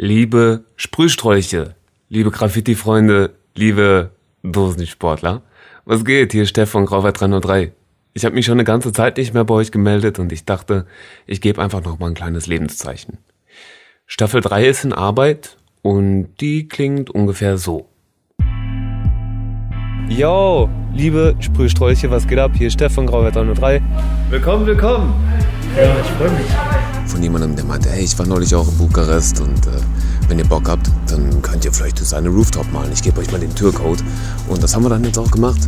Liebe Sprühsträuche, liebe Graffiti-Freunde, liebe Dosensportler, was geht? Hier ist Stefan Grauwert 303. Ich habe mich schon eine ganze Zeit nicht mehr bei euch gemeldet und ich dachte, ich gebe einfach noch mal ein kleines Lebenszeichen. Staffel 3 ist in Arbeit und die klingt ungefähr so. Yo, liebe Sprühsträuche, was geht ab? Hier ist Stefan Grauwert 303. Willkommen, willkommen! Ja, ich freue mich. Von jemandem, der meinte, hey, ich war neulich auch in Bukarest und äh, wenn ihr Bock habt, dann könnt ihr vielleicht seine Rooftop malen. Ich gebe euch mal den Türcode. Und das haben wir dann jetzt auch gemacht.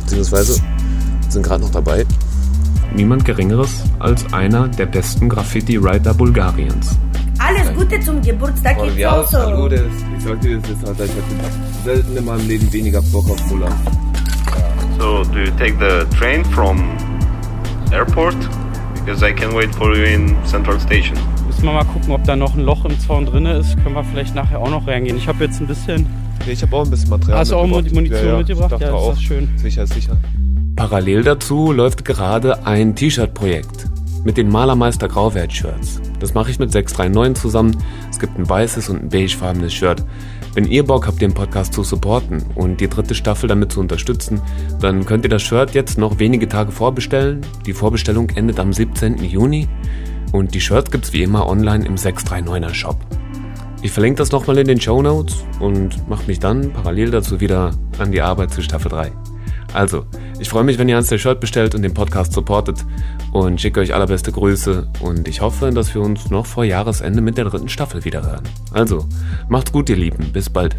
Beziehungsweise sind gerade noch dabei. Niemand Geringeres als einer der besten Graffiti-Writer Bulgariens. Alles Gute zum Geburtstag Oh, ja, auch so. hallo, das, ich sag dir, das ist halt, ich hatte selten in meinem Leben weniger Bock auf Muller. So, do you take the train from airport? Because I can wait for you in Central Station. Müssen wir mal gucken, ob da noch ein Loch im Zaun drin ist. Können wir vielleicht nachher auch noch reingehen. Ich habe jetzt ein bisschen. Nee, ich habe auch ein bisschen Material Hast du auch mitgebracht. Munition ja, ja, mitgebracht? Ja, ist auch. das schön. Sicher, sicher. Parallel dazu läuft gerade ein T-Shirt-Projekt mit den Malermeister Grauwert-Shirts. Das mache ich mit 639 zusammen. Es gibt ein weißes und ein beigefarbenes Shirt. Wenn ihr Bock habt, den Podcast zu supporten und die dritte Staffel damit zu unterstützen, dann könnt ihr das Shirt jetzt noch wenige Tage vorbestellen. Die Vorbestellung endet am 17. Juni und die Shirts gibt's wie immer online im 639er Shop. Ich verlinke das nochmal in den Show Notes und mache mich dann parallel dazu wieder an die Arbeit zu Staffel 3. Also, ich freue mich, wenn ihr eins der Shirt bestellt und den Podcast supportet und schicke euch allerbeste Grüße und ich hoffe, dass wir uns noch vor Jahresende mit der dritten Staffel wieder hören. Also, macht's gut, ihr Lieben. Bis bald.